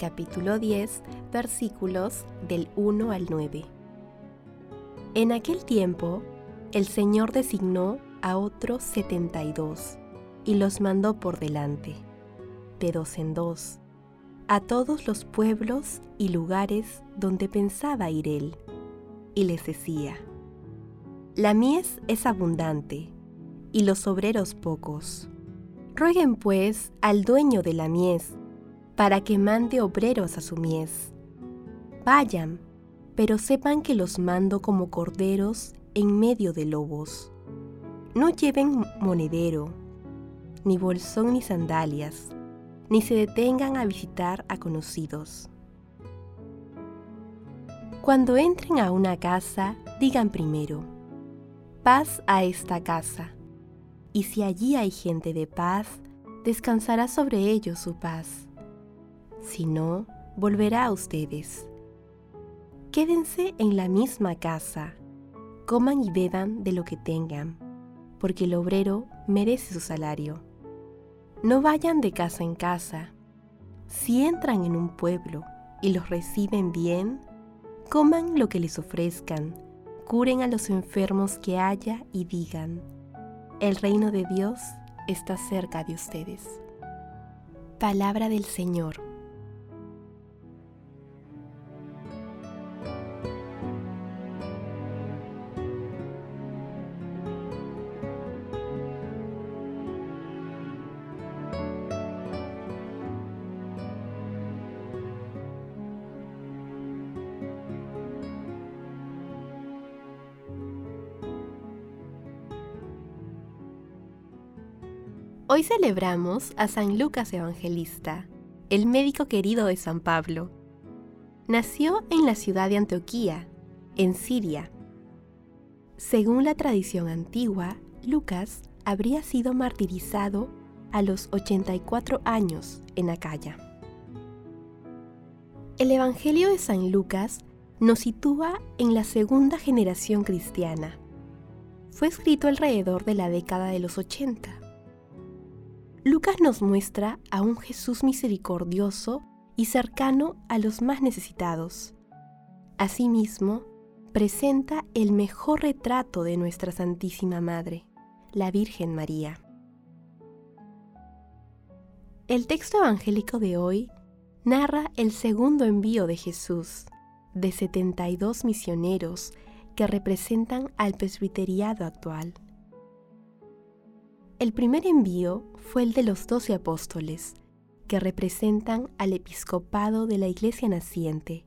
capítulo 10, versículos del 1 al 9. En aquel tiempo, el Señor designó a otros setenta y dos y los mandó por delante, de dos en dos, a todos los pueblos y lugares donde pensaba ir él, y les decía, La mies es abundante, y los obreros pocos. Rueguen pues al dueño de la mies, para que mande obreros a su mies. Vayan, pero sepan que los mando como corderos en medio de lobos. No lleven monedero, ni bolsón ni sandalias, ni se detengan a visitar a conocidos. Cuando entren a una casa, digan primero, paz a esta casa y si allí hay gente de paz, descansará sobre ellos su paz. Si no, volverá a ustedes. Quédense en la misma casa, coman y beban de lo que tengan, porque el obrero merece su salario. No vayan de casa en casa. Si entran en un pueblo y los reciben bien, coman lo que les ofrezcan, curen a los enfermos que haya y digan, el reino de Dios está cerca de ustedes. Palabra del Señor. Hoy celebramos a San Lucas Evangelista, el médico querido de San Pablo. Nació en la ciudad de Antioquía, en Siria. Según la tradición antigua, Lucas habría sido martirizado a los 84 años en Acaya. El Evangelio de San Lucas nos sitúa en la segunda generación cristiana. Fue escrito alrededor de la década de los 80 Lucas nos muestra a un Jesús misericordioso y cercano a los más necesitados. Asimismo, presenta el mejor retrato de nuestra Santísima Madre, la Virgen María. El texto evangélico de hoy narra el segundo envío de Jesús, de 72 misioneros que representan al presbiteriado actual. El primer envío fue el de los doce apóstoles, que representan al episcopado de la iglesia naciente,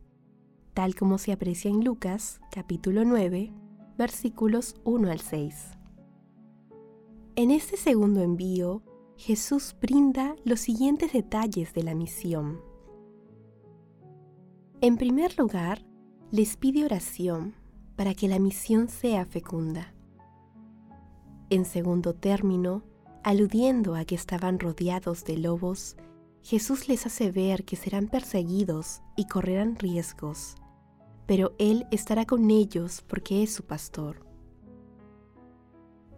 tal como se aprecia en Lucas capítulo 9, versículos 1 al 6. En este segundo envío, Jesús brinda los siguientes detalles de la misión. En primer lugar, les pide oración para que la misión sea fecunda. En segundo término, aludiendo a que estaban rodeados de lobos, Jesús les hace ver que serán perseguidos y correrán riesgos, pero Él estará con ellos porque es su pastor.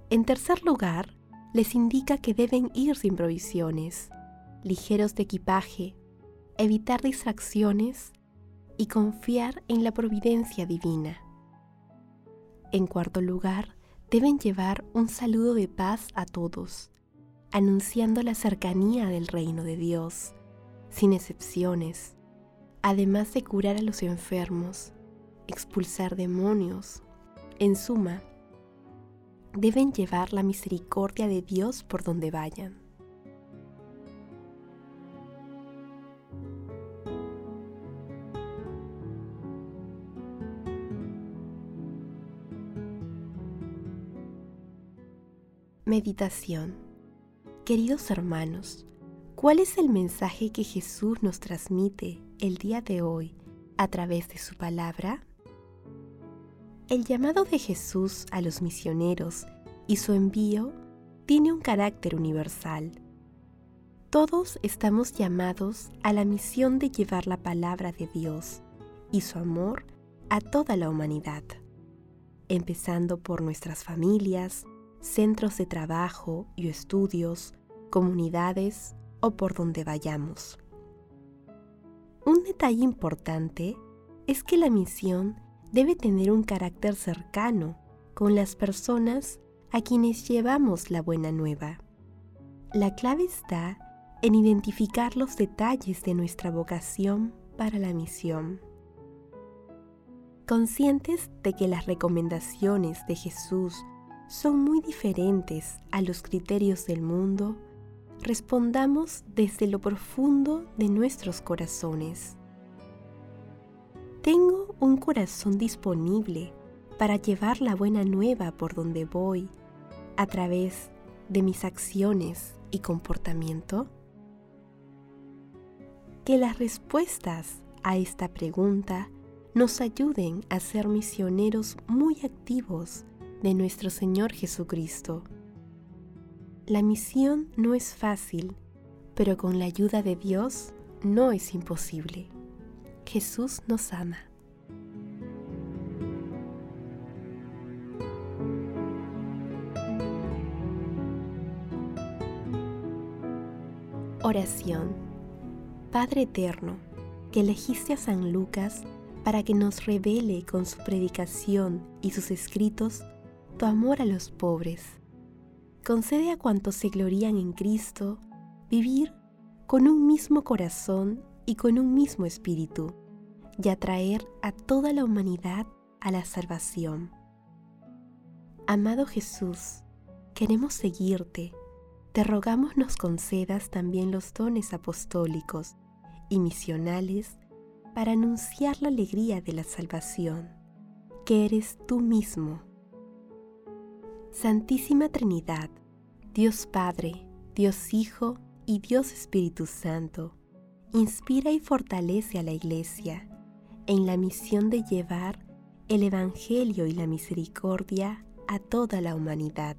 En tercer lugar, les indica que deben ir sin provisiones, ligeros de equipaje, evitar distracciones y confiar en la providencia divina. En cuarto lugar, deben llevar un saludo de paz a todos, anunciando la cercanía del reino de Dios, sin excepciones, además de curar a los enfermos, expulsar demonios, En suma, deben llevar la misericordia de Dios por donde vayan. Meditación Queridos hermanos, ¿cuál es el mensaje que Jesús nos transmite el día de hoy a través de su palabra? El llamado de Jesús a los misioneros y su envío tiene un carácter universal. Todos estamos llamados a la misión de llevar la palabra de Dios y su amor a toda la humanidad, empezando por nuestras familias, centros de trabajo y estudios, comunidades o por donde vayamos. Un detalle importante es que la misión debe tener un carácter cercano con las personas a quienes llevamos la buena nueva. La clave está en identificar los detalles de nuestra vocación para la misión. Conscientes de que las recomendaciones de Jesús son muy diferentes a los criterios del mundo, respondamos desde lo profundo de nuestros corazones. Tengo un corazón disponible para llevar la buena nueva por donde voy a través de mis acciones y comportamiento? Que las respuestas a esta pregunta nos ayuden a ser misioneros muy activos de nuestro Señor Jesucristo. La misión no es fácil, pero con la ayuda de Dios no es imposible. Jesús nos ama. Oración. Padre Eterno, que elegiste a San Lucas para que nos revele con su predicación y sus escritos tu amor a los pobres. Concede a cuantos se glorían en Cristo vivir con un mismo corazón y con un mismo espíritu, y atraer a toda la humanidad a la salvación. Amado Jesús, queremos seguirte. Te rogamos nos concedas también los dones apostólicos y misionales para anunciar la alegría de la salvación, que eres tú mismo. Santísima Trinidad, Dios Padre, Dios Hijo y Dios Espíritu Santo, inspira y fortalece a la Iglesia en la misión de llevar el Evangelio y la misericordia a toda la humanidad.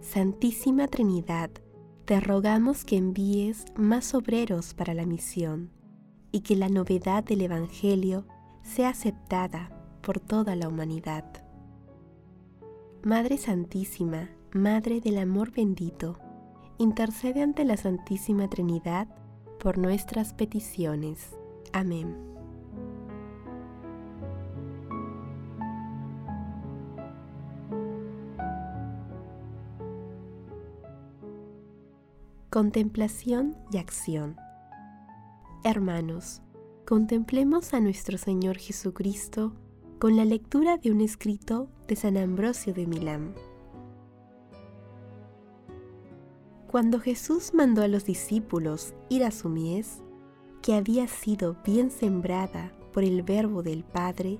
Santísima Trinidad, te rogamos que envíes más obreros para la misión y que la novedad del Evangelio sea aceptada por toda la humanidad. Madre Santísima, Madre del Amor bendito, intercede ante la Santísima Trinidad por nuestras peticiones. Amén. Contemplación y acción. Hermanos, contemplemos a nuestro Señor Jesucristo con la lectura de un escrito de San Ambrosio de Milán. Cuando Jesús mandó a los discípulos ir a su mies, que había sido bien sembrada por el verbo del Padre,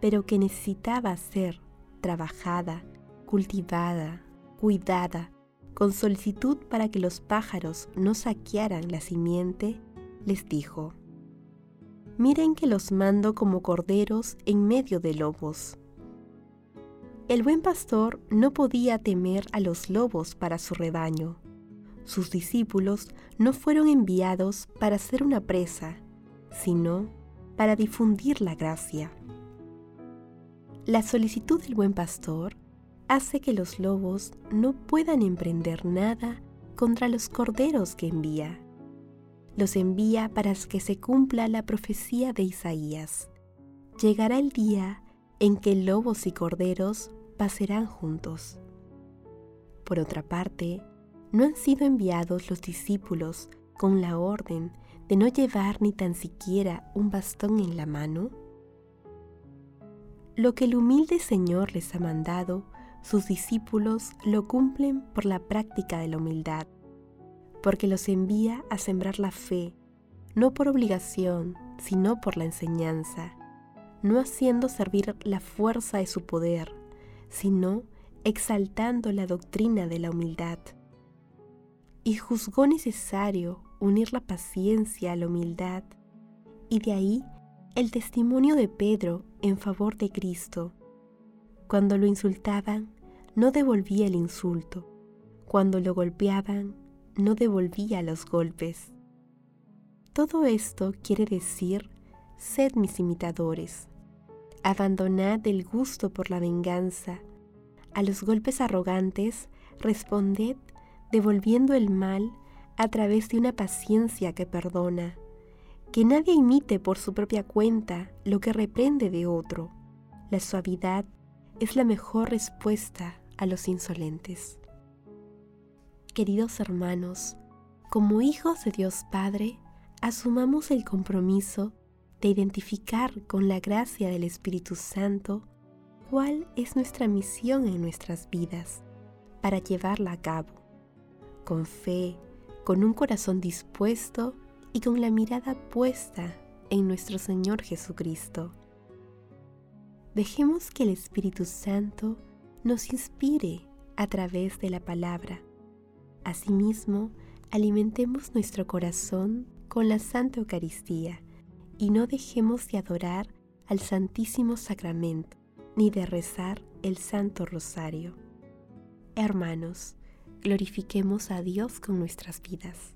pero que necesitaba ser trabajada, cultivada, cuidada, con solicitud para que los pájaros no saquearan la simiente, les dijo, Miren que los mando como corderos en medio de lobos. El buen pastor no podía temer a los lobos para su rebaño, sus discípulos no fueron enviados para ser una presa, sino para difundir la gracia. La solicitud del buen pastor hace que los lobos no puedan emprender nada contra los corderos que envía. Los envía para que se cumpla la profecía de Isaías. Llegará el día en que lobos y corderos pasarán juntos. Por otra parte, ¿No han sido enviados los discípulos con la orden de no llevar ni tan siquiera un bastón en la mano? Lo que el humilde Señor les ha mandado, sus discípulos lo cumplen por la práctica de la humildad, porque los envía a sembrar la fe, no por obligación, sino por la enseñanza, no haciendo servir la fuerza de su poder, sino exaltando la doctrina de la humildad. Y juzgó necesario unir la paciencia a la humildad, y de ahí el testimonio de Pedro en favor de Cristo. Cuando lo insultaban, no devolvía el insulto. Cuando lo golpeaban, no devolvía los golpes. Todo esto quiere decir, sed mis imitadores. Abandonad el gusto por la venganza. A los golpes arrogantes responded devolviendo el mal a través de una paciencia que perdona que nadie imite por su propia cuenta lo que reprende de otro. La suavidad es la mejor respuesta a los insolentes. Queridos hermanos, como hijos de Dios Padre, asumamos el compromiso de identificar con la gracia del Espíritu Santo cuál es nuestra misión en nuestras vidas para llevarla a cabo, con fe, con un corazón dispuesto y con la mirada puesta en nuestro Señor Jesucristo. Dejemos que el Espíritu Santo nos inspire a través de la palabra. Asimismo, alimentemos nuestro corazón con la Santa Eucaristía y no dejemos de adorar al Santísimo Sacramento ni de rezar el Santo Rosario. Hermanos, glorifiquemos a Dios con nuestras vidas.